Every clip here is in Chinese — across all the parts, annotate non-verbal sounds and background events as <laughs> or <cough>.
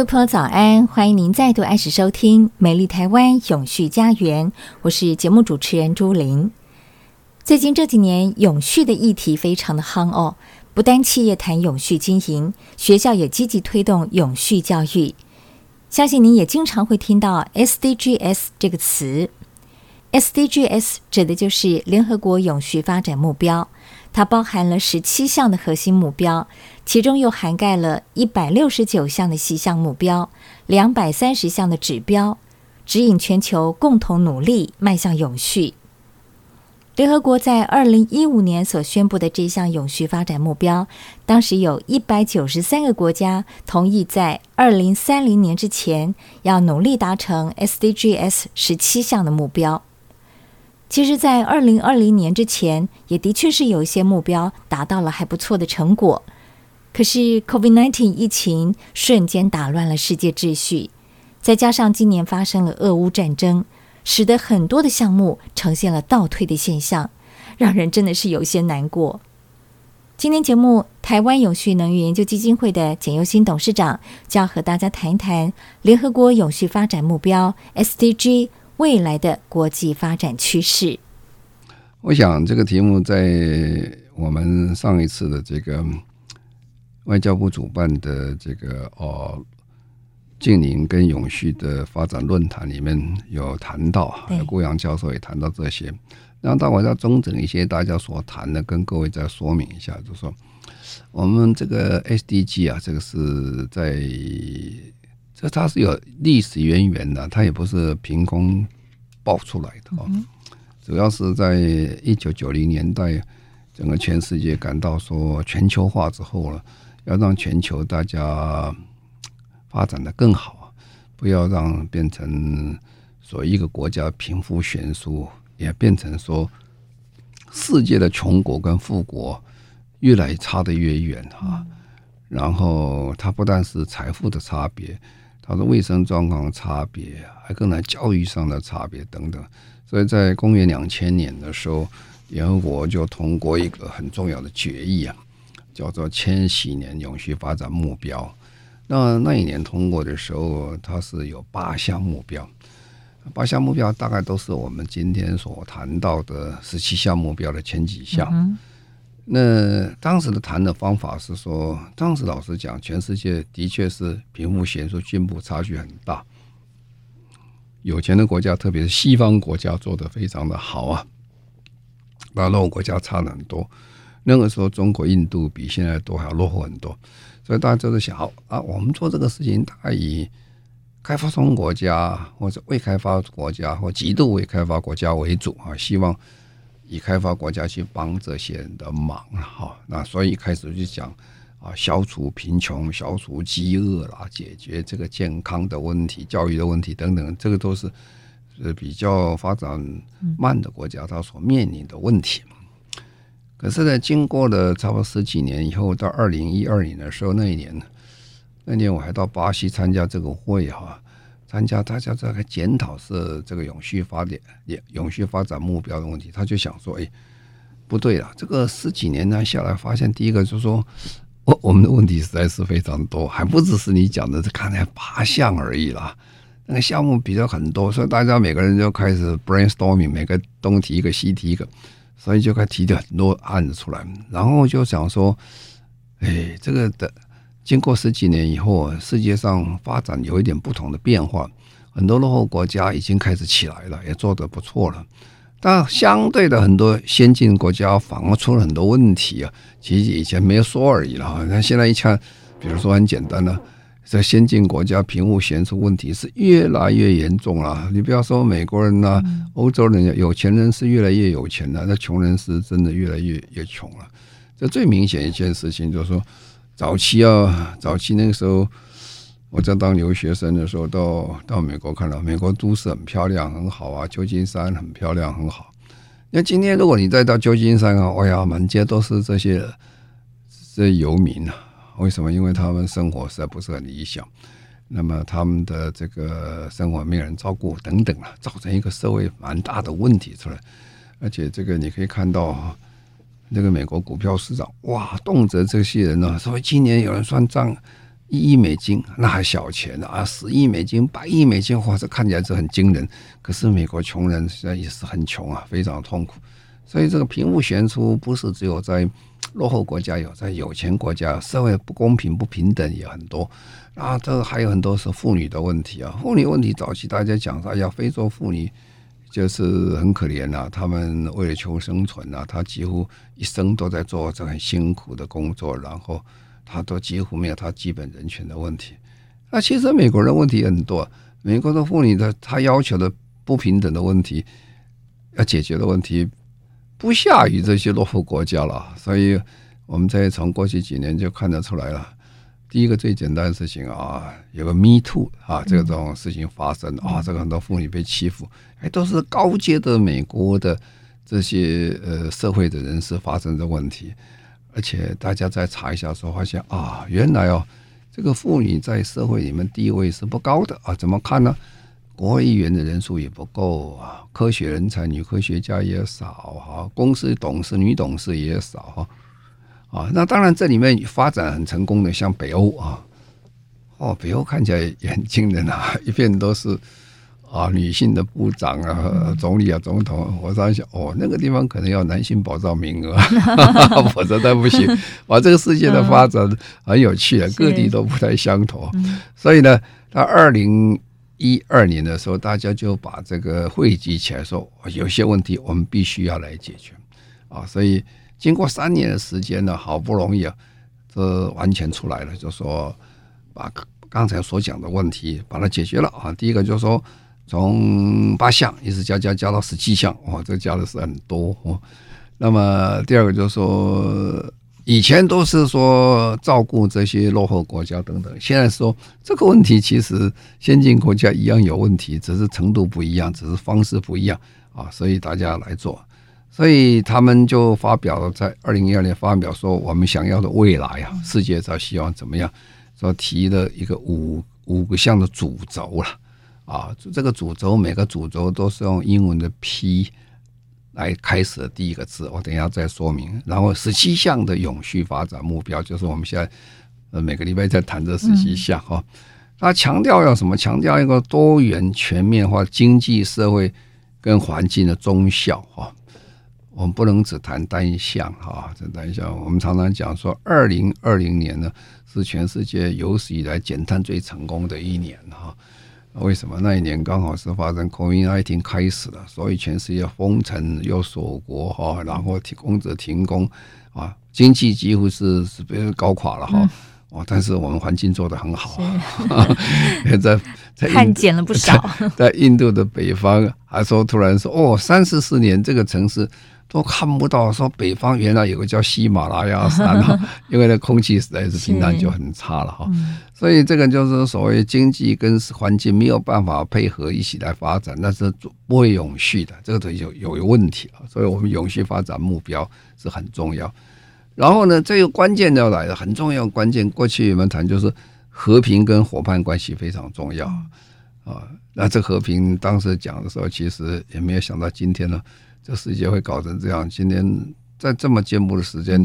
位朋友，早安！欢迎您再度按时收听《美丽台湾永续家园》，我是节目主持人朱琳。最近这几年，永续的议题非常的夯哦，不单企业谈永续经营，学校也积极推动永续教育。相信您也经常会听到 SDGs 这个词。SDGs 指的就是联合国永续发展目标。它包含了十七项的核心目标，其中又涵盖了一百六十九项的细项目标，两百三十项的指标，指引全球共同努力迈向永续。联合国在二零一五年所宣布的这项永续发展目标，当时有一百九十三个国家同意在二零三零年之前要努力达成 SDGs 十七项的目标。其实，在二零二零年之前，也的确是有一些目标达到了还不错的成果。可是，COVID-19 疫情瞬间打乱了世界秩序，再加上今年发生了俄乌战争，使得很多的项目呈现了倒退的现象，让人真的是有些难过。今天节目，台湾永续能源研究基金会的简佑新董事长就要和大家谈一谈联合国永续发展目标 SDG。未来的国际发展趋势，我想这个题目在我们上一次的这个外交部主办的这个哦净零跟永续的发展论坛里面有谈到，顾阳教授也谈到这些。然后，待会再中整一些大家所谈的，跟各位再说明一下，就是说我们这个 SDG 啊，这个是在。这它是有历史渊源的，它也不是凭空爆出来的啊。主要是在一九九零年代，整个全世界感到说全球化之后了，要让全球大家发展的更好，不要让变成说一个国家贫富悬殊，也变成说世界的穷国跟富国越来差得越远啊。然后它不但是财富的差别。它的卫生状况差别，还跟来教育上的差别等等，所以在公元两千年的时候，联合国就通过一个很重要的决议啊，叫做千禧年永续发展目标。那那一年通过的时候，它是有八项目标，八项目标大概都是我们今天所谈到的十七项目标的前几项。那当时的谈的方法是说，当时老实讲，全世界的确是贫富悬殊、进步差距很大。有钱的国家，特别是西方国家，做得非常的好啊，那落后国家差了很多。那个时候，中国、印度比现在都还要落后很多。所以大家都在想，啊，我们做这个事情，大概以开发中国家或者未开发国家或极度未开发国家为主啊，希望。以开发国家去帮这些人的忙，哈，那所以开始就讲啊，消除贫穷、消除饥饿啦，解决这个健康的问题、教育的问题等等，这个都是呃比较发展慢的国家它所面临的问题。可是呢，经过了差不多十几年以后，到二零一二年的时候，那一年呢，那年我还到巴西参加这个会哈。参加大家这个检讨是这个永续发展、永续发展目标的问题，他就想说：“哎，不对了，这个十几年呢下来，发现第一个就是说，我我们的问题实在是非常多，还不只是你讲的这看来八项而已啦。那个项目比较很多，所以大家每个人就开始 brainstorming，每个东提一个，西提一个，所以就开始提了很多案子出来，然后就想说，哎，这个的。”经过十几年以后，世界上发展有一点不同的变化。很多落后国家已经开始起来了，也做得不错了。但相对的，很多先进国家反而出了很多问题啊。其实以前没有说而已了，那现在一看，比如说很简单的，在先进国家贫富悬殊问题是越来越严重了。你不要说美国人呐，欧洲人，有钱人是越来越有钱了，那穷人是真的越来越越穷了。这最明显一件事情就是说，早期啊，早期那个时候。我在当留学生的时候，到到美国看到美国都市很漂亮，很好啊，旧金山很漂亮，很好。那今天如果你再到旧金山啊，哎呀，满街都是这些这游民啊。为什么？因为他们生活实在不是很理想，那么他们的这个生活没有人照顾等等啊，造成一个社会蛮大的问题出来。而且这个你可以看到，那个美国股票市场，哇，动辄这些人呢，说今年有人算账。一亿美金那还小钱啊，十亿美金、百亿美金，哇，这看起来是很惊人。可是美国穷人现在也是很穷啊，非常痛苦。所以这个贫富悬殊不是只有在落后国家有，在有钱国家，社会不公平、不平等也很多。啊，这个还有很多是妇女的问题啊。妇女问题早期大家讲说，哎呀，非洲妇女就是很可怜啊，他们为了求生存啊，他几乎一生都在做这很辛苦的工作，然后。他都几乎没有他基本人权的问题。那其实美国人问题很多，美国的妇女的她要求的不平等的问题，要解决的问题不下于这些落后国家了。所以我们在从过去几年就看得出来了。第一个最简单的事情啊，有个 Me Too 啊，这种事情发生啊，这个很多妇女被欺负，哎，都是高阶的美国的这些呃社会的人士发生的问题。而且大家再查一下时候，发现啊，原来哦，这个妇女在社会里面地位是不高的啊。怎么看呢？国会议员的人数也不够啊，科学人才、女科学家也少哈，公司董事女董事也少哈。啊，那当然这里面发展很成功的，像北欧啊，哦，北欧看起来也很惊人啊，一片都是。啊，女性的部长啊、总理啊、总统，我在想，哦，那个地方可能要男性保障名额，<laughs> 否则他不行。哇，这个世界的发展很有趣啊，各地都不太相同。所以呢，到二零一二年的时候，大家就把这个汇集起来，说有些问题我们必须要来解决啊。所以经过三年的时间呢，好不容易啊，这完全出来了，就说把刚才所讲的问题把它解决了啊。第一个就是说。从八项一直加加加到十七项，哇，这加的是很多哦。那么第二个就是说，以前都是说照顾这些落后国家等等，现在说这个问题其实先进国家一样有问题，只是程度不一样，只是方式不一样啊。所以大家来做，所以他们就发表了在二零一二年发表说，我们想要的未来啊，世界上希望怎么样？说提了一个五五个项的主轴了。啊，这个主轴每个主轴都是用英文的 P 来开始的第一个字，我等一下再说明。然后十七项的永续发展目标，就是我们现在呃每个礼拜在谈这十七项哈。他强调要什么？强调一个多元全面化经济社会跟环境的综效哈。我们不能只谈单项哈，这单项我们常常讲说，二零二零年呢是全世界有史以来减碳最成功的一年哈。为什么那一年刚好是发生 COVID-19 开始了，所以全世界封城又锁国哈，然后停工者停工啊，经济几乎是是被搞垮了哈。哦，但是我们环境做得很好啊，<laughs> 在在看减了不少在，在印度的北方还说突然说哦，三四十年这个城市。都看不到，说北方原来有个叫喜马拉雅山哈，<laughs> 因为那空气实在是平常就很差了哈，所以这个就是所谓经济跟环境没有办法配合一起来发展，那是不会永续的，这个东西有有问题了，所以我们永续发展目标是很重要。然后呢，这个关键要来了，很重要关键，过去我们谈就是和平跟伙伴关系非常重要啊。那这和平当时讲的时候，其实也没有想到今天呢。这世界会搞成这样？今天在这么进步的时间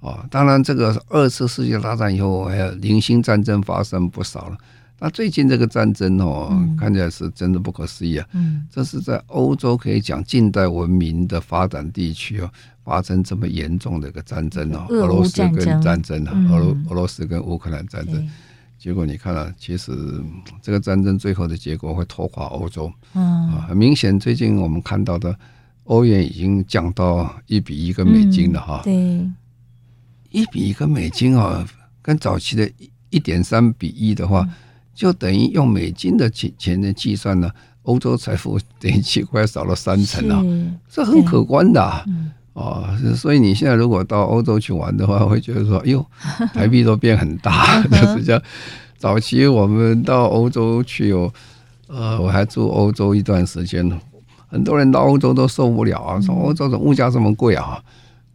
啊，当然这个二次世界大战以后，还有零星战争发生不少了。那最近这个战争哦，看起来是真的不可思议啊！嗯这是在欧洲可以讲近代文明的发展地区哦，发生这么严重的一个战争哦，俄罗斯跟战争啊，俄罗俄罗斯跟乌克兰战争。结果你看了，其实这个战争最后的结果会拖垮欧洲。嗯，啊，很明显，最近我们看到的欧元已经降到一比一个美金了哈。对，一比一个美金啊，跟早期的一一点三比一的话，就等于用美金的钱钱的计算呢，欧洲财富等于几乎少了三成啊，这很可观的啊。哦，所以你现在如果到欧洲去玩的话，会觉得说，哎呦，<laughs> 台币都变很大，就是这样。早期我们到欧洲去哦，呃，我还住欧洲一段时间呢，很多人到欧洲都受不了啊，说欧洲的物价这么贵啊，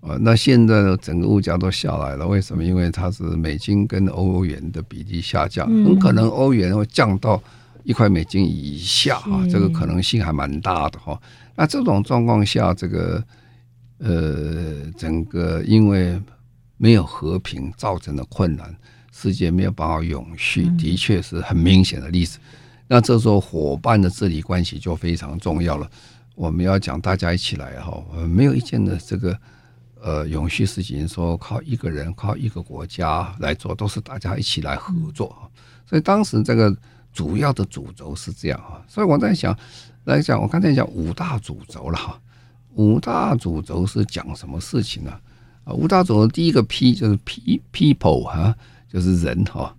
呃，那现在的整个物价都下来了，为什么？因为它是美金跟欧元的比例下降，很可能欧元会降到一块美金以下啊，这个可能性还蛮大的哈。那这种状况下，这个。呃，整个因为没有和平造成的困难，世界没有办法永续，的确是很明显的例子。那这时候伙伴的治理关系就非常重要了。我们要讲大家一起来哈，没有一件的这个呃永续事情说靠一个人、靠一个国家来做，都是大家一起来合作。所以当时这个主要的主轴是这样哈。所以我在想来讲，我刚才讲五大主轴了哈。五大主轴是讲什么事情呢？啊，五大主轴第一个 P 就是 P people 啊，就是人哈。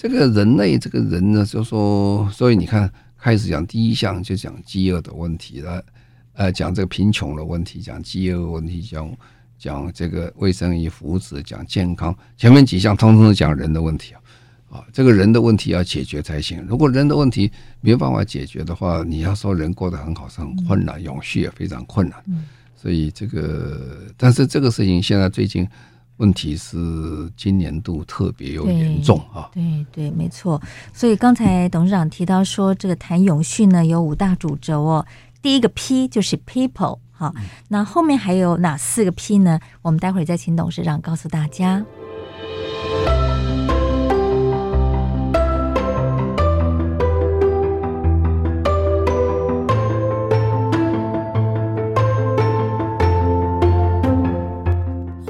这个人类这个人呢，就说，所以你看，开始讲第一项就讲饥饿的问题了，呃，讲这个贫穷的问题，讲饥饿问题，讲讲这个卫生与福祉，讲健康，前面几项通通是讲人的问题啊。啊，这个人的问题要解决才行。如果人的问题没有办法解决的话，你要说人过得很好是很困难，永续也非常困难。所以这个，但是这个事情现在最近问题是今年度特别有严重啊。对对，没错。所以刚才董事长提到说，这个谈永续呢有五大主轴哦。第一个 P 就是 People 好，那后面还有哪四个 P 呢？我们待会儿再请董事长告诉大家。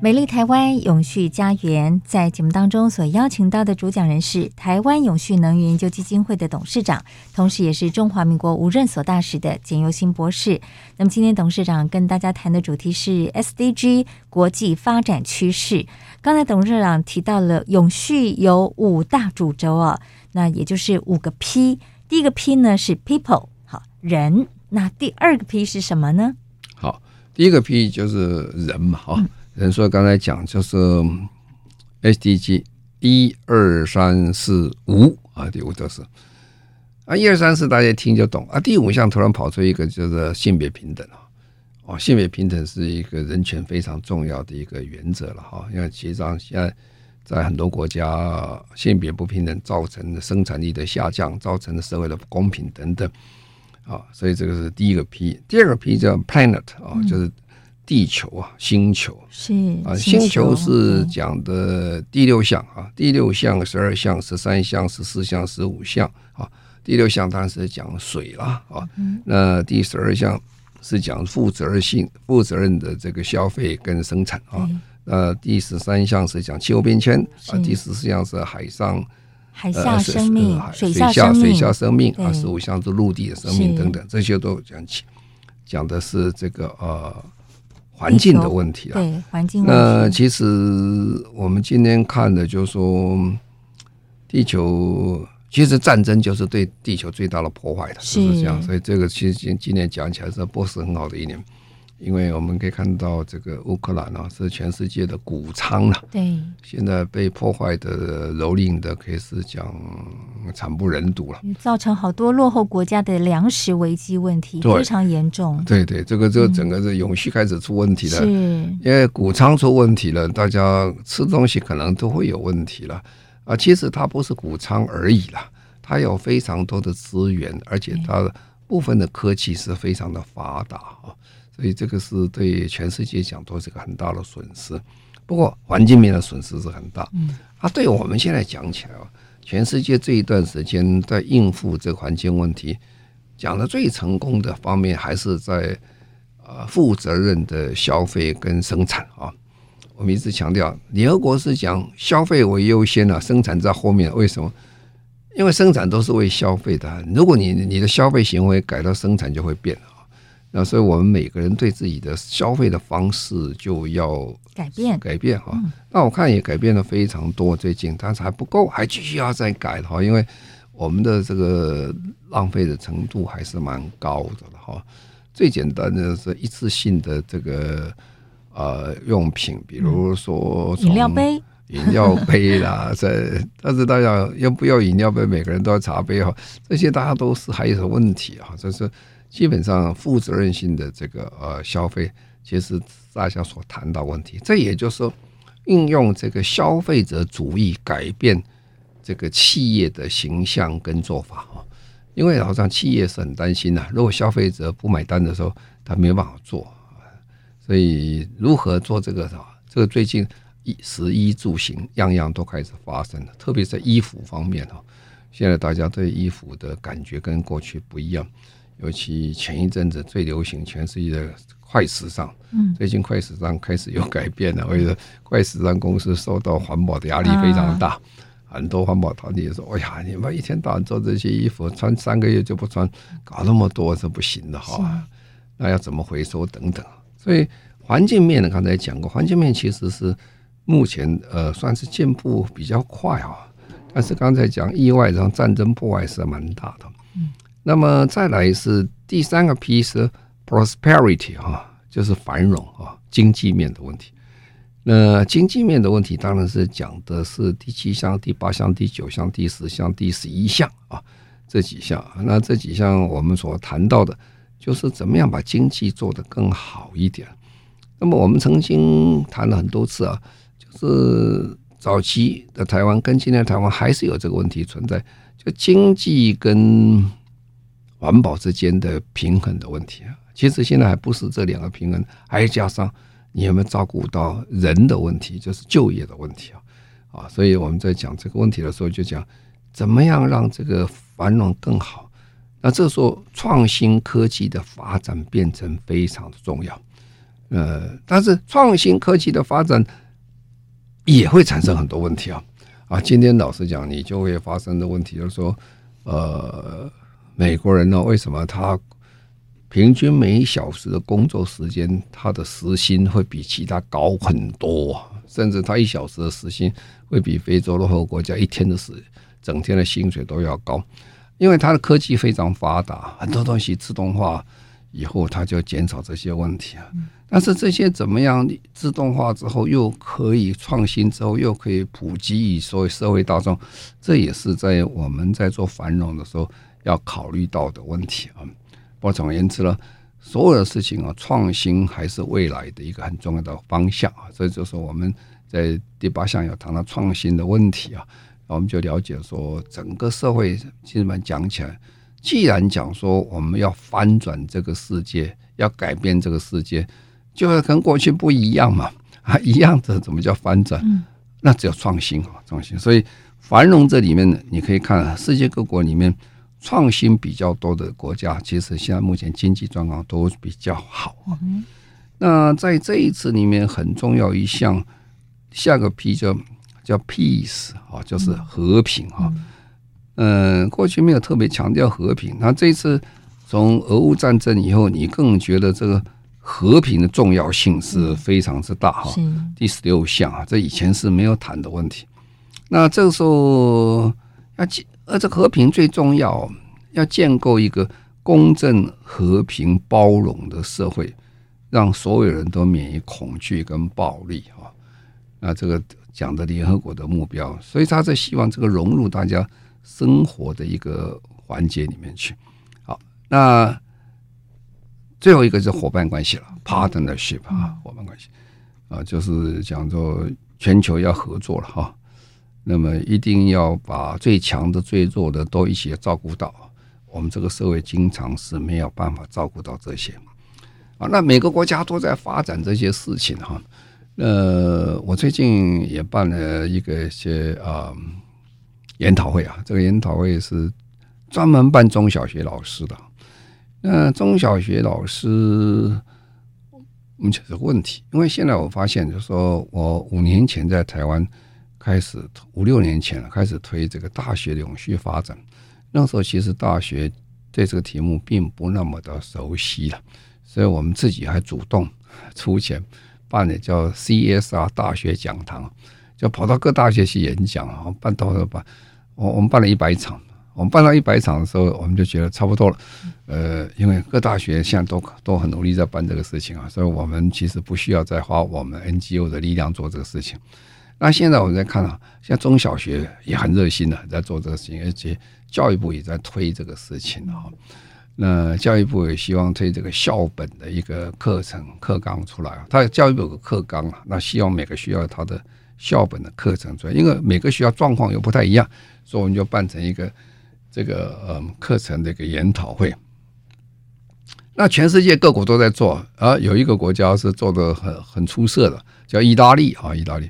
美丽台湾永续家园在节目当中所邀请到的主讲人是台湾永续能源研究基金会的董事长，同时也是中华民国无任所大使的简尤新博士。那么今天董事长跟大家谈的主题是 SDG 国际发展趋势。刚才董事长提到了永续有五大主轴啊，那也就是五个 P。第一个 P 呢是 People，好，人。那第二个 P 是什么呢？好，第一个 P 就是人嘛，哈、嗯。人说刚才讲就是 SDG 一二三四五啊，第五就是啊，一二三四大家听就懂啊。第五项突然跑出一个就是性别平等啊，哦，性别平等是一个人权非常重要的一个原则了哈。因为其实上现在在很多国家，性别不平等造成的生产力的下降，造成的社会的不公平等等啊，所以这个是第一个 P。第二个 P 叫 Planet 啊，就是。地球啊，星球是啊，星球是讲的第六项啊，第六项、十二项、十三项、十四项、十五项啊。第六项当然是讲水啦啊，那第十二项是讲负责任性、负责任的这个消费跟生产啊。那第十三项是讲气候变迁啊，第十四项是海上海下生命、水下水下生命啊，十五项是陆地的生命等等，这些都讲起，讲的是这个呃。环境的问题啊，对环境。那其实我们今天看的，就是说，地球其实战争就是对地球最大的破坏的，是不是这样？所以这个其实今今年讲起来是不是很好的一年。因为我们可以看到，这个乌克兰啊，是全世界的谷仓了。对，现在被破坏的、蹂躏的，可以是讲惨不忍睹了，造成好多落后国家的粮食危机问题非常严重。对对，这个这个整个是永续开始出问题了，是因为谷仓出问题了，大家吃东西可能都会有问题了啊。其实它不是谷仓而已啦，它有非常多的资源，而且它部分的科技是非常的发达啊。所以这个是对全世界讲都是个很大的损失。不过环境面的损失是很大。嗯，啊，对我们现在讲起来啊，全世界这一段时间在应付这个环境问题，讲的最成功的方面还是在呃负责任的消费跟生产啊。我们一直强调，联合国是讲消费为优先啊，生产在后面。为什么？因为生产都是为消费的。如果你你的消费行为改到生产，就会变了。那所以我们每个人对自己的消费的方式就要改变改变哈。那我看也改变了非常多，最近但是还不够，还继续要再改哈。因为我们的这个浪费的程度还是蛮高的了哈。最简单的是一次性的这个呃用品，比如说饮料杯、饮料杯啦，这但是大家要不要饮料杯？每个人都要茶杯哈，这些大家都是还有什么问题哈，就是。基本上负责任性的这个呃消费，其实大家所谈到问题，这也就是说，运用这个消费者主义改变这个企业的形象跟做法哈，因为好像企业是很担心呐，如果消费者不买单的时候，他没有办法做，所以如何做这个啊？这个最近衣食衣住行样样都开始发生了，特别在衣服方面哈，现在大家对衣服的感觉跟过去不一样。尤其前一阵子最流行全世界的快时尚，嗯，最近快时尚开始有改变了。<laughs> 为了快时尚公司受到环保的压力非常大，很多环保团体也说：“哎呀，你们一天到晚做这些衣服，穿三个月就不穿，搞那么多是不行的哈。那要怎么回收等等？所以环境面呢，刚才讲过，环境面其实是目前呃算是进步比较快啊。但是刚才讲意外，然后战争破坏是蛮大的。那么再来是第三个 P 是 prosperity 哈，就是繁荣啊，经济面的问题。那经济面的问题当然是讲的是第七项、第八项、第九项、第十项、第十一项啊，这几项。那这几项我们所谈到的，就是怎么样把经济做得更好一点。那么我们曾经谈了很多次啊，就是早期的台湾跟今天的台湾还是有这个问题存在，就经济跟环保之间的平衡的问题啊，其实现在还不是这两个平衡，还加上你有没有照顾到人的问题，就是就业的问题啊啊，所以我们在讲这个问题的时候，就讲怎么样让这个繁荣更好。那这时候创新科技的发展变成非常的重要，呃，但是创新科技的发展也会产生很多问题啊啊，今天老实讲，你就会发生的问题就是说，呃。美国人呢？为什么他平均每小时的工作时间，他的时薪会比其他高很多？甚至他一小时的时薪会比非洲落后国家一天的时整天的薪水都要高，因为他的科技非常发达，很多东西自动化以后，他就减少这些问题啊。但是这些怎么样自动化之后又可以创新之后又可以普及于所有社会大众？这也是在我们在做繁荣的时候。要考虑到的问题啊，不过总而言之呢，所有的事情啊，创新还是未来的一个很重要的方向啊。这就是我们在第八项要谈到创新的问题啊，我们就了解说，整个社会基本讲起来，既然讲说我们要翻转这个世界，要改变这个世界，就会跟过去不一样嘛啊，<laughs> 一样的怎么叫翻转？那只有创新啊，创新。所以繁荣这里面呢，你可以看世界各国里面。创新比较多的国家，其实现在目前经济状况都比较好啊。那在这一次里面，很重要一项，下个 P 叫叫 peace 啊，就是和平啊。嗯，过去没有特别强调和平，那这一次从俄乌战争以后，你更觉得这个和平的重要性是非常之大哈。第十六项啊，这以前是没有谈的问题。那这个时候要建而这和平最重要，要建构一个公正、和平、包容的社会，让所有人都免于恐惧跟暴力啊！那这个讲的联合国的目标，所以他在希望这个融入大家生活的一个环节里面去。好，那最后一个是伙伴关系了，partnership 啊，伙伴关系啊，就是讲做全球要合作了哈。那么一定要把最强的、最弱的都一起照顾到。我们这个社会经常是没有办法照顾到这些啊。那每个国家都在发展这些事情哈。呃，我最近也办了一个一些啊、呃、研讨会啊，这个研讨会是专门办中小学老师的。那中小学老师目前是问题，因为现在我发现，就是说我五年前在台湾开始，五六年前了开始推这个大学的永续发展，那时候其实大学对这个题目并不那么的熟悉了，所以我们自己还主动出钱。办的叫 CSR 大学讲堂，就跑到各大学去演讲啊，办到了办，我我们办了一百场，我们办到一百场的时候，我们就觉得差不多了。呃，因为各大学现在都都很努力在办这个事情啊，所以我们其实不需要再花我们 NGO 的力量做这个事情。那现在我们在看啊，现在中小学也很热心的在做这个事情，而且教育部也在推这个事情啊。那教育部也希望推这个校本的一个课程课纲出来啊，它教育部有个课纲啊，那希望每个学校它的校本的课程出来，因为每个学校状况又不太一样，所以我们就办成一个这个嗯课程的一个研讨会。那全世界各国都在做，啊有一个国家是做的很很出色的，叫意大利啊，意大利，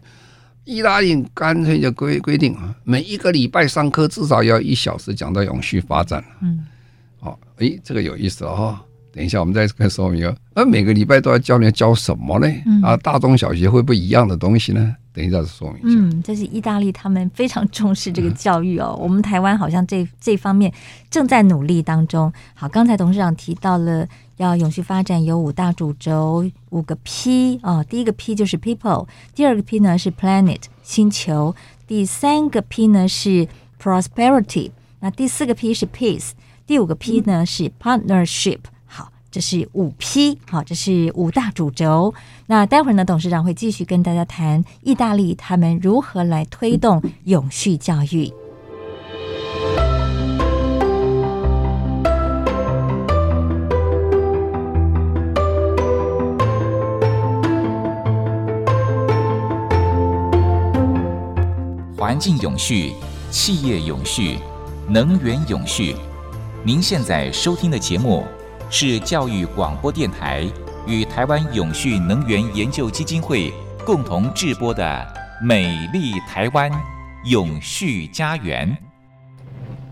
意大利干脆就规规定啊，每一个礼拜上课至少要一小时讲到永续发展，嗯。好，诶，这个有意思哦。等一下，我们再看说明。呃，每个礼拜都要教你教什么呢？啊，大中小学会不会一样的东西呢？等一下再说明一下。嗯，这是意大利，他们非常重视这个教育哦。我们台湾好像这这方面正在努力当中。好，刚才董事长提到了要永续发展有五大主轴，五个 P 哦。第一个 P 就是 People，第二个 P 呢是 Planet 星球，第三个 P 呢是 Prosperity，那第四个 P 是 Peace。第五个 P 呢是 partnership，好，这是五 P，好，这是五大主轴。那待会儿呢，董事长会继续跟大家谈意大利他们如何来推动永续教育。环境永续，企业永续，能源永续。您现在收听的节目是教育广播电台与台湾永续能源研究基金会共同制播的《美丽台湾永续家园》。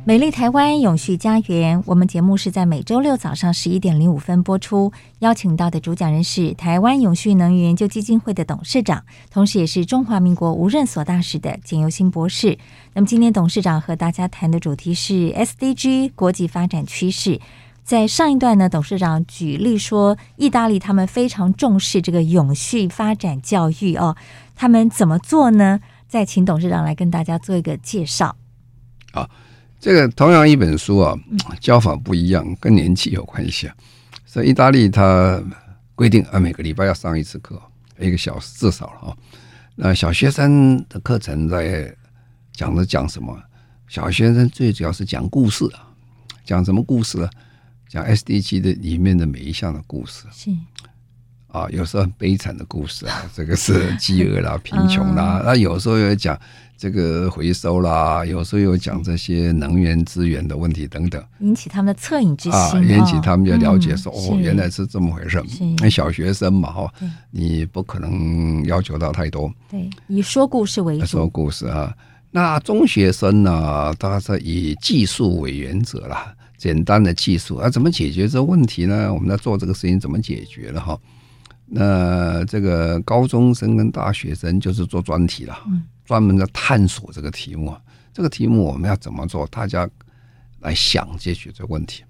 美丽台湾永续家园，我们节目是在每周六早上十一点零五分播出。邀请到的主讲人是台湾永续能源研究基金会的董事长，同时也是中华民国无任所大使的简尤新博士。那么今天董事长和大家谈的主题是 SDG 国际发展趋势。在上一段呢，董事长举例说，意大利他们非常重视这个永续发展教育哦，他们怎么做呢？再请董事长来跟大家做一个介绍。啊，这个同样一本书啊，教法不一样，跟年纪有关系啊。所以意大利它规定啊，每个礼拜要上一次课，一个小时至少了啊。那小学生的课程在。讲着讲什么？小学生最主要是讲故事啊，讲什么故事呢？讲 SDG 的里面的每一项的故事。是啊，有时候很悲惨的故事啊，<laughs> 这个是饥饿啦、<laughs> 贫穷啦。那有时候又讲这个回收啦，有时候又讲这些能源资源的问题等等，引起他们的恻隐之心啊，引起他们就了解说哦，原来是这么回事。那小学生嘛，哈，你不可能要求到太多。对，以说故事为主。说故事啊。那中学生呢？他是以技术为原则啦，简单的技术啊，怎么解决这个问题呢？我们在做这个事情怎么解决了哈？那这个高中生跟大学生就是做专题了，专门在探索这个题目。这个题目我们要怎么做？大家来想解决这个问题。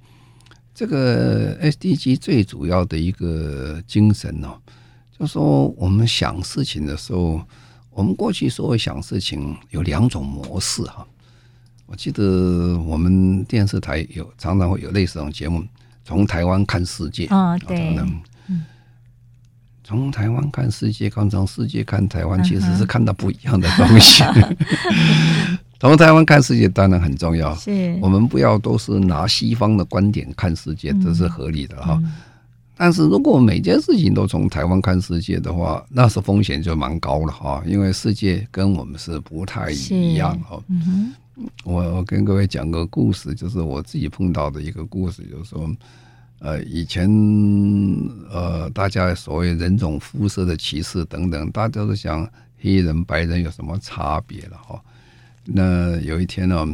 这个 SDG 最主要的一个精神呢，就是说我们想事情的时候。我们过去所谓想事情有两种模式哈，我记得我们电视台有常常会有类似这种节目，从台湾看世界啊，对，从台湾看世界，看从世界看台湾，其实是看到不一样的东西。<laughs> 从台湾看世界当然很重要，是。我们不要都是拿西方的观点看世界，这是合理的哈。但是如果每件事情都从台湾看世界的话，那是风险就蛮高了哈，因为世界跟我们是不太一样哈。我我跟各位讲个故事，就是我自己碰到的一个故事，就是说，呃，以前呃，大家所谓人种肤色的歧视等等，大家都想黑人白人有什么差别了哈。那有一天呢，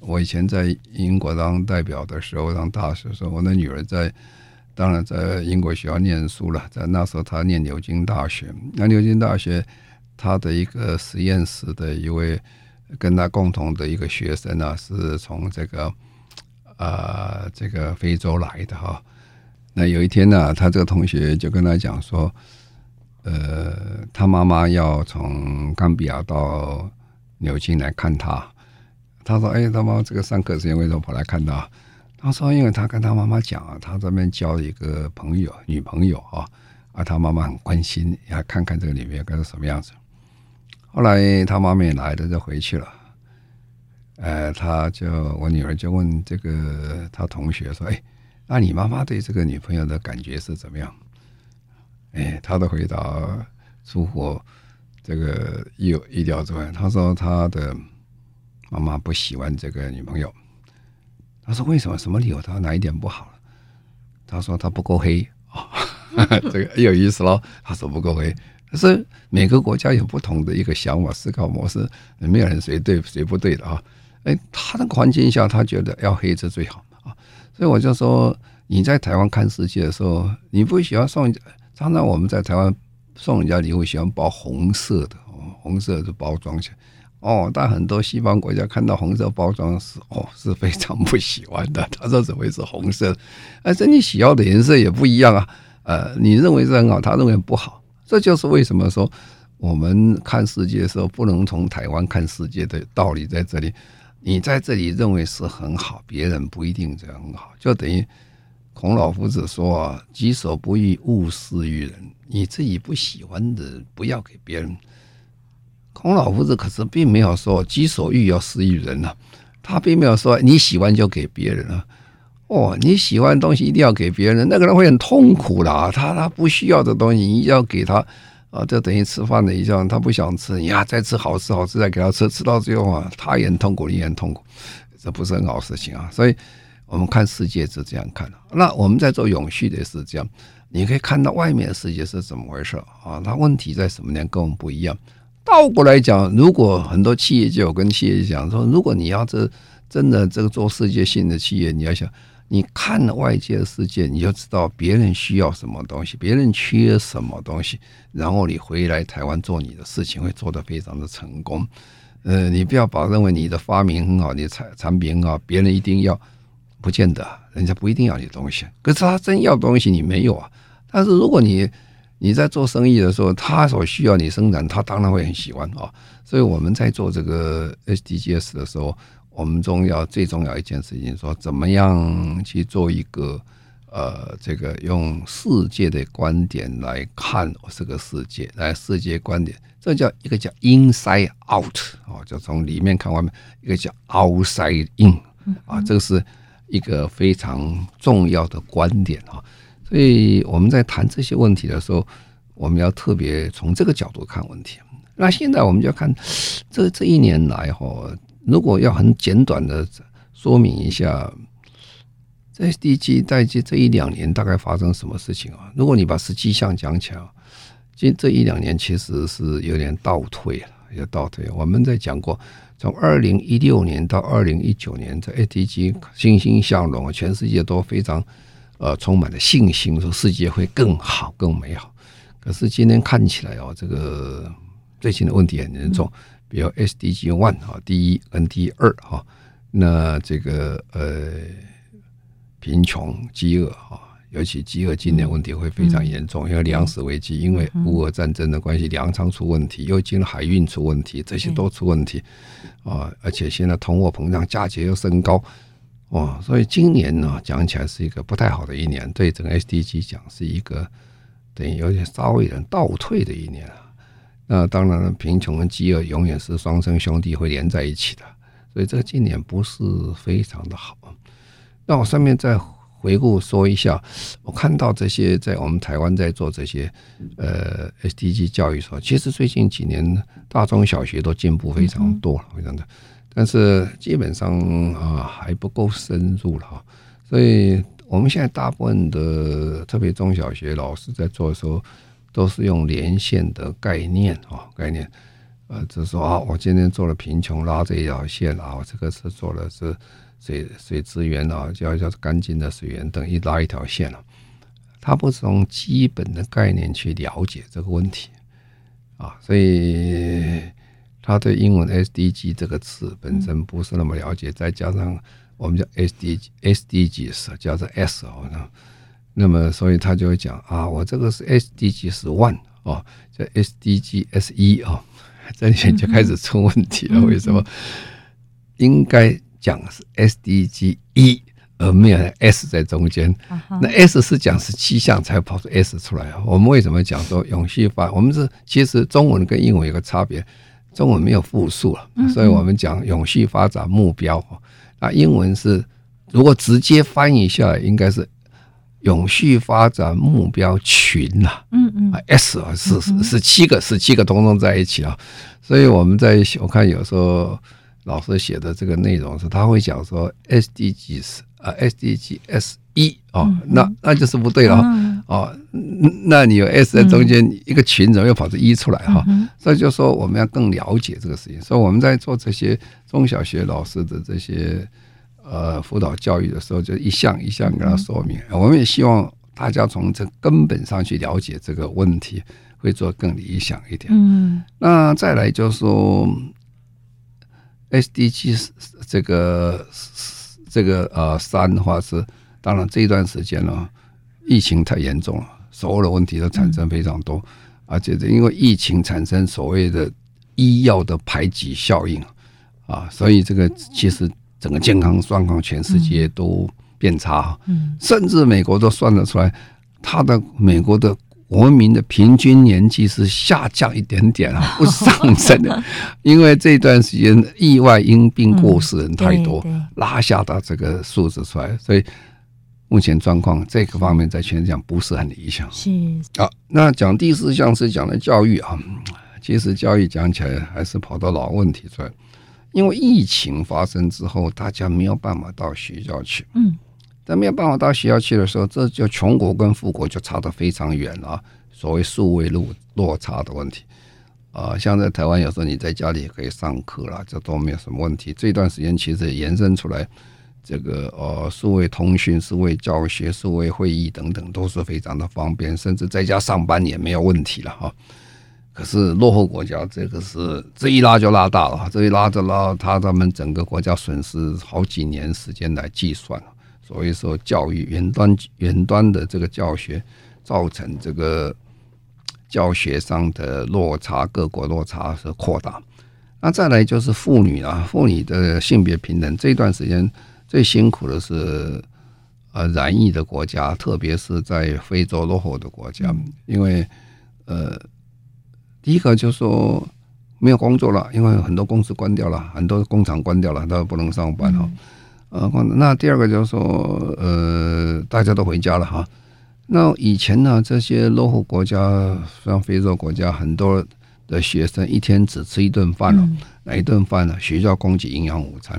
我以前在英国当代表的时候，当大使的时候，我的女儿在，当然在英国学校念书了，在那时候她念牛津大学。那牛津大学，她的一个实验室的一位跟他共同的一个学生呢，是从这个、呃、这个非洲来的哈。那有一天呢，他这个同学就跟他讲说，呃，他妈妈要从冈比亚到。牛津来看他，他说：“哎，他妈这个上课时间为什么跑来看他？”他说：“因为他跟他妈妈讲啊，他这边交了一个朋友，女朋友啊，啊，他妈妈很关心，要看看这个里面该是什么样子。”后来他妈妈也来了，就回去了。呃，他就我女儿就问这个他同学说：“哎，那你妈妈对这个女朋友的感觉是怎么样？”哎，他的回答出乎。这个意意料之外，他说他的妈妈不喜欢这个女朋友。他说为什么？什么理由？他哪一点不好？他说他不够黑啊，<laughs> 这个有意思喽。他说不够黑，可是每个国家有不同的一个想法、思考模式，没有人谁对谁不对的啊。哎，他的环境下，他觉得要黑是最好啊。所以我就说，你在台湾看世界的时候，你不喜欢送，常常我们在台湾。送人家礼物喜欢包红色的哦，红色的包装起来哦，但很多西方国家看到红色包装是哦是非常不喜欢的。他说怎么会是红色？而且你喜好的颜色也不一样啊。呃，你认为是很好，他认为不好。这就是为什么说我们看世界的时候不能从台湾看世界的道理在这里。你在这里认为是很好，别人不一定这样很好，就等于。孔老夫子说：“己所不欲，勿施于人。你自己不喜欢的，不要给别人。”孔老夫子可是并没有说“己所欲，要施于人”啊，他并没有说你喜欢就给别人啊。哦，你喜欢的东西一定要给别人，那个人会很痛苦的。他他不需要的东西，你要给他啊，就等于吃饭的一样，他不想吃，你呀再吃好吃好吃再给他吃，吃到最后啊，他也很痛苦，你也很痛苦，这不是很好事情啊。所以。我们看世界是这样看的，那我们在做永续的是这样，你可以看到外面的世界是怎么回事啊？那问题在什么呢？跟我们不一样。倒过来讲，如果很多企业就有跟企业讲说，如果你要这真的这个做世界性的企业，你要想，你看了外界的世界，你就知道别人需要什么东西，别人缺什么东西，然后你回来台湾做你的事情，会做得非常的成功。呃，你不要把认为你的发明很好，你的产产品很好，别人一定要。不见得，人家不一定要你东西。可是他真要东西，你没有啊。但是如果你你在做生意的时候，他所需要你生产，他当然会很喜欢啊。所以我们在做这个 SDGs 的时候，我们重要最重要一件事情，说怎么样去做一个呃，这个用世界的观点来看这个世界，来世界观点，这叫一个叫 inside out 啊，就从里面看外面；一个叫 outside in 啊，这个是。一个非常重要的观点啊，所以我们在谈这些问题的时候，我们要特别从这个角度看问题。那现在我们就要看这这一年来哈，如果要很简短的说明一下，SDG 在这这一两年大概发生什么事情啊？如果你把十七项讲起来，这这一两年其实是有点倒退了，有倒退。我们在讲过。从二零一六年到二零一九年，在 SDG 欣欣向荣，全世界都非常呃充满了信心，说世界会更好、更美好。可是今天看起来哦，这个最近的问题很严重，比如 SDG One 哈，第一跟第二哈，那这个呃贫穷、饥饿哈。尤其饥饿今年问题会非常严重，因为粮食危机，因为乌俄战争的关系，粮仓出问题，又进了海运出问题，这些都出问题啊！而且现在通货膨胀，价钱又升高，哦，所以今年呢，讲起来是一个不太好的一年，对整个 SDG 讲是一个等于有点稍微有点倒退的一年。那当然了，贫穷跟饥饿永远是双生兄弟，会连在一起的，所以这个今年不是非常的好。那我上面再。回顾说一下，我看到这些在我们台湾在做这些呃 SDG 教育时候，其实最近几年大中小学都进步非常多了，非常的，但是基本上啊还不够深入了哈。所以我们现在大部分的特别中小学老师在做的时候，都是用连线的概念啊，概念，呃，就是说啊，我今天做了贫穷拉这一条线啊，我这个是做的是水水资源啊，叫叫干净的水源等一拉一条线了，他不是从基本的概念去了解这个问题啊，所以他对英文 SDG 这个词本身不是那么了解，再加上我们叫 SDG SDGs 叫做 S 哦。那么，所以他就会讲啊，我这个是 SDGs one 哦，叫 SDGs 一哦，<laughs> 这里面就开始出问题了。为什么应该讲是 SDG 一，而没有 S 在中间？那 S 是讲是七项才跑出 S 出来。我们为什么讲说永续发？我们是其实中文跟英文有个差别，中文没有复数了，所以我们讲永续发展目标。那英文是如果直接翻译下来，应该是。永续发展目标群呐，嗯嗯，S 啊是是是七个，十七个统统在一起啊，所以我们在我看有时候老师写的这个内容是，他会讲说 SDGs 啊，SDGs 一哦，那那就是不对了哦，那你有 S 在中间一个群，怎么又跑出一出来哈？所以就说我们要更了解这个事情，所以我们在做这些中小学老师的这些。呃，辅导教育的时候，就一项一项给他说明。我们也希望大家从这根本上去了解这个问题，会做更理想一点。嗯，那再来就是说，SDG 这个这个呃三的话是，当然这一段时间呢，疫情太严重了，所有的问题都产生非常多，而且因为疫情产生所谓的医药的排挤效应啊，所以这个其实。整个健康状况，全世界都变差，嗯，甚至美国都算得出来，他的美国的国民的平均年纪是下降一点点啊，<laughs> 不是上升的，因为这段时间意外因病过世人太多，拉下的这个数字出来，所以目前状况这个方面在全世界不是很理想。是。啊，那讲第四项是讲的教育啊，其实教育讲起来还是跑到老问题出来。因为疫情发生之后，大家没有办法到学校去。嗯，但没有办法到学校去的时候，这就穷国跟富国就差得非常远了。所谓数位落落差的问题啊，像在台湾，有时候你在家里也可以上课了，这都没有什么问题。这段时间其实也延伸出来，这个呃，数位通讯、数位教学、数位会议等等，都是非常的方便，甚至在家上班也没有问题了哈。可是落后国家，这个是这一拉就拉大了，这一拉就拉，他他们整个国家损失好几年时间来计算。所以说，教育远端远端的这个教学，造成这个教学上的落差，各国落差是扩大。那再来就是妇女啊，妇女的性别平等，这段时间最辛苦的是呃染疫的国家，特别是在非洲落后的国家，因为呃。第一个就是说没有工作了，因为很多公司关掉了，很多工厂关掉了，都不能上班哈。呃，那第二个就是说，呃，大家都回家了哈。那以前呢，这些落后国家，像非洲国家，很多的学生一天只吃一顿饭了，哪一顿饭呢？学校供给营养午餐。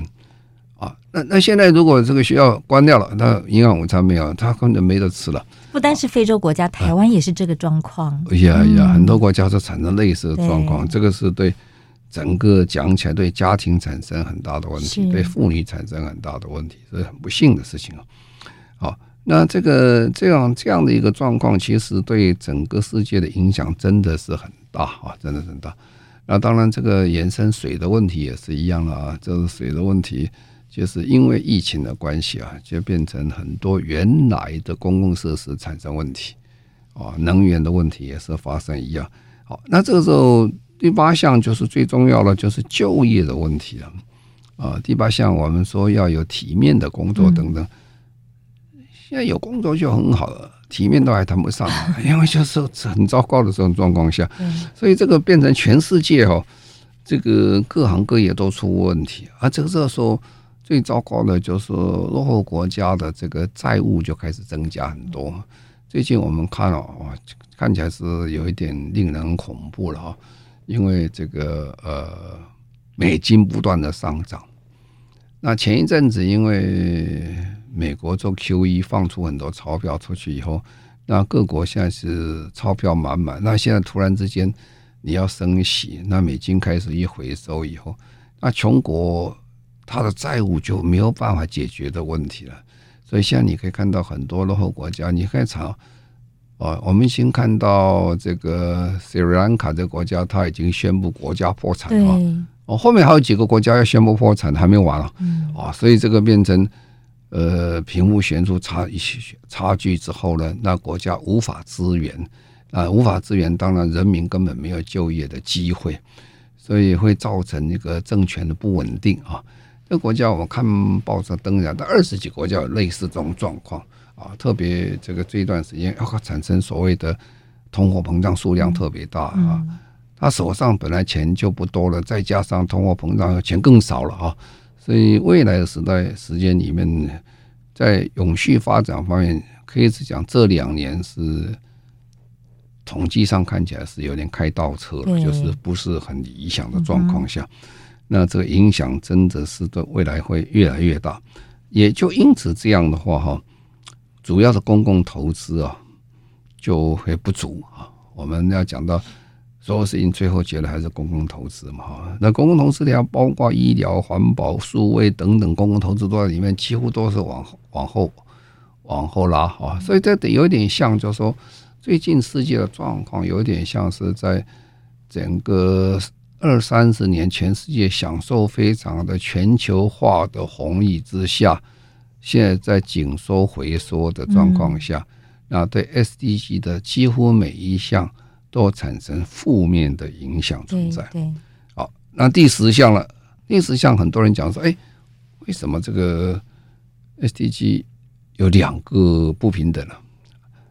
啊，那那现在如果这个学校关掉了，那营养午餐没有，他根本没得吃了。不单是非洲国家，台湾也是这个状况。哎呀哎呀，很多国家都产生类似的状况，这个是对整个讲起来对家庭产生很大的问题，对妇女产生很大的问题，是很不幸的事情啊。好，那这个这样这样的一个状况，其实对整个世界的影响真的是很大啊，真的很大。那当然，这个延伸水的问题也是一样了啊，就是水的问题。就是因为疫情的关系啊，就变成很多原来的公共设施产生问题，啊，能源的问题也是发生一样。好，那这个时候第八项就是最重要的，就是就业的问题了。啊，第八项我们说要有体面的工作等等，现在有工作就很好了，体面都还谈不上，<laughs> 因为就是很糟糕的这种状况下，所以这个变成全世界哦，这个各行各业都出问题啊，这个时候。最糟糕的就是落后国家的这个债务就开始增加很多。最近我们看了，哇，看起来是有一点令人恐怖了哈，因为这个呃美金不断的上涨。那前一阵子因为美国做 QE 放出很多钞票出去以后，那各国现在是钞票满满。那现在突然之间你要升息，那美金开始一回收以后，那穷国它的债务就没有办法解决的问题了。所以现在你可以看到很多落后国家，你可以查哦，我们先看到这个斯里兰卡这个国家，它已经宣布国家破产了。哦，后面还有几个国家要宣布破产，还没完了。嗯，啊，所以这个变成呃贫富悬殊差一些差距之后呢，那国家无法支援啊，无法支援，当然人民根本没有就业的机会，所以会造成一个政权的不稳定啊。这个国家我们看报纸登下的二十几个国家有类似这种状况啊，特别这个这一段时间要产生所谓的通货膨胀数量特别大啊。他手上本来钱就不多了，再加上通货膨胀，钱更少了啊！所以未来的时代时间里面，在永续发展方面，可以是讲这两年是统计上看起来是有点开倒车了，就是不是很理想的状况下，那这个影响真的是对未来会越来越大。也就因此这样的话哈，主要的公共投资啊就会不足啊。我们要讲到。所有事情最后结论还是公共投资嘛？哈，那公共投资里要包括医疗、环保、数位等等公共投资都在里面，几乎都是往往后往后拉哈。所以这得有点像，就是说最近世界的状况有点像是在整个二三十年全世界享受非常的全球化的红利之下，现在在紧缩回缩的状况下，那对 SDG 的几乎每一项。都产生负面的影响存在。对，好，那第十项了。第十项很多人讲说，哎，为什么这个 SDG 有两个不平等呢？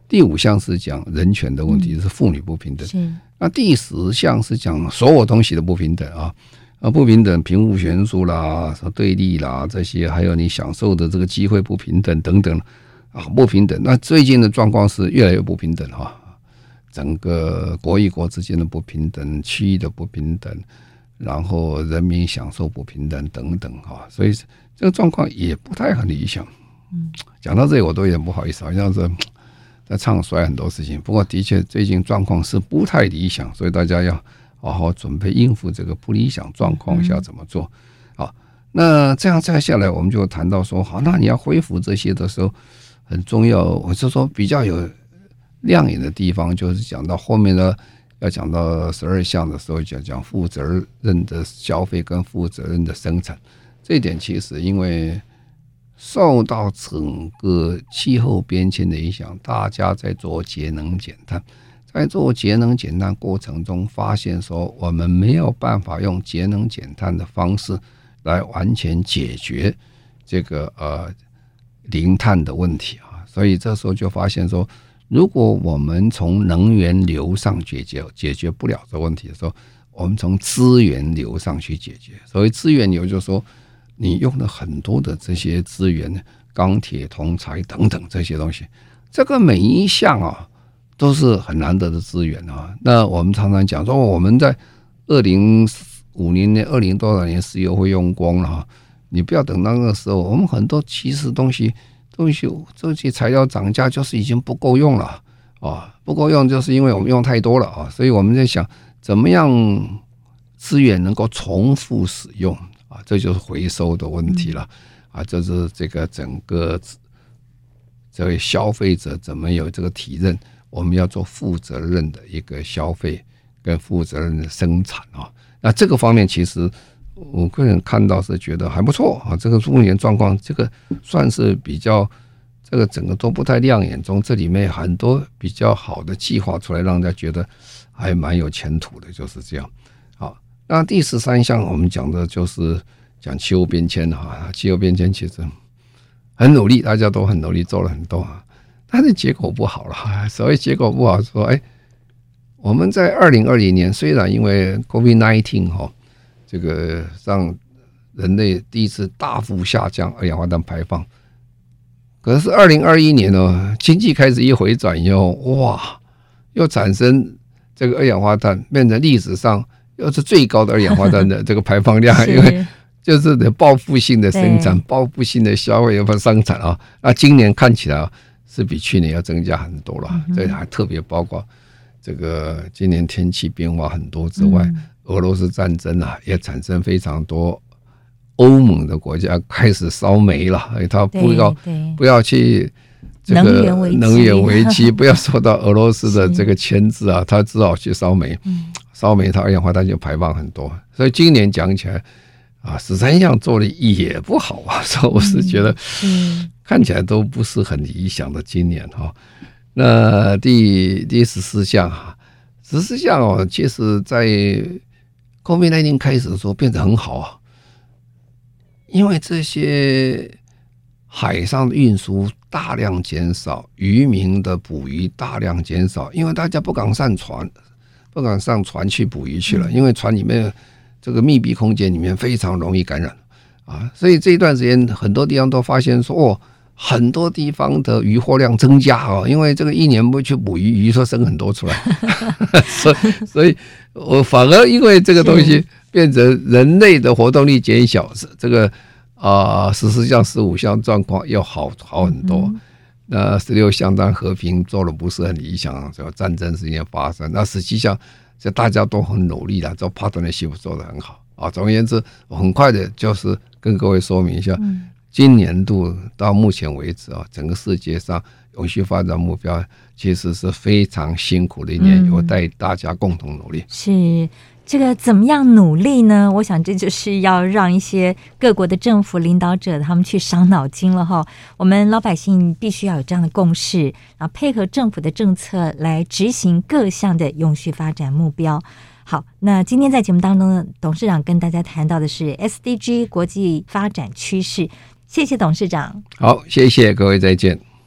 第五项是讲人权的问题，是妇女不平等。那第十项是讲所有东西的不平等啊，啊，不平等，贫富悬殊啦，什么对立啦，这些，还有你享受的这个机会不平等等等啊，不平等。那最近的状况是越来越不平等哈。整个国与国之间的不平等，区域的不平等，然后人民享受不平等等等哈，所以这个状况也不太很理想。嗯，讲到这里我都有点不好意思，好像是在唱衰很多事情。不过的确最近状况是不太理想，所以大家要好好准备应付这个不理想状况下怎么做。好，那这样再下来，我们就谈到说，好，那你要恢复这些的时候，很重要，我是说比较有。亮眼的地方就是讲到后面呢，要讲到十二项的时候，讲讲负责任的消费跟负责任的生产。这一点其实因为受到整个气候变迁的影响，大家在做节能减碳，在做节能减碳过程中，发现说我们没有办法用节能减碳的方式来完全解决这个呃零碳的问题啊，所以这时候就发现说。如果我们从能源流上解决解决不了这问题的时候，我们从资源流上去解决。所谓资源流，就是说你用了很多的这些资源，钢铁、铜材等等这些东西，这个每一项啊都是很难得的资源啊。那我们常常讲说，我们在二零五零年、二零多少年石油会用光了哈，你不要等到那个时候，我们很多其实东西。东西这些材料涨价就是已经不够用了啊，不够用就是因为我们用太多了啊，所以我们在想怎么样资源能够重复使用啊，这就是回收的问题了啊，这是这个整个这位消费者怎么有这个体认，我们要做负责任的一个消费跟负责任的生产啊，那这个方面其实。我个人看到是觉得还不错啊，这个目前状况，这个算是比较，这个整个都不太亮眼中，这里面很多比较好的计划出来，让人家觉得还蛮有前途的，就是这样。那第十三项我们讲的就是讲气候变迁哈，气候变迁其实很努力，大家都很努力做了很多啊，但是结果不好了。所谓结果不好，说哎，我们在二零二零年虽然因为 COVID-19 哈。这个让人类第一次大幅下降二氧化碳排放，可是二零二一年呢，经济开始一回转以后，哇，又产生这个二氧化碳变成历史上又是最高的二氧化碳的 <laughs> 这个排放量，因为就是的报复性的生产、报复性的消费和生产啊。那今年看起来是比去年要增加很多了，这还特别包括这个今年天气变化很多之外，俄罗斯战争啊也产生非常多欧盟的国家开始烧煤了，他不要不要去这个能源危机，<laughs> 不要受到俄罗斯的这个牵制啊，他只好去烧煤，烧煤它二氧化碳就排放很多，所以今年讲起来。啊，十三项做的也不好啊，<laughs> 所以我是觉得，看起来都不是很理想的今年哈。那第第十四项哈，十四项哦，其实在 COVID-19 开始的时候变得很好啊，因为这些海上的运输大量减少，渔民的捕鱼大量减少，因为大家不敢上船，不敢上船去捕鱼去了，因为船里面。这个密闭空间里面非常容易感染啊，所以这一段时间很多地方都发现说，哦，很多地方的渔获量增加哦，因为这个一年不去捕鱼，鱼说生很多出来，<laughs> 所以所以我反而因为这个东西变成人类的活动力减小，是这个啊十四项十五项状况要好好很多。那十六相当和平做的不是很理想，这个战争事件发生。那实际上。这大家都很努力了，做 partnership 做得很好啊。总而言之，很快的，就是跟各位说明一下，今年度到目前为止啊，整个世界上永续发展目标其实是非常辛苦的一年，有待大家共同努力。是。这个怎么样努力呢？我想这就是要让一些各国的政府领导者他们去伤脑筋了哈。我们老百姓必须要有这样的共识，然后配合政府的政策来执行各项的永续发展目标。好，那今天在节目当中呢，董事长跟大家谈到的是 SDG 国际发展趋势。谢谢董事长。好，谢谢各位，再见。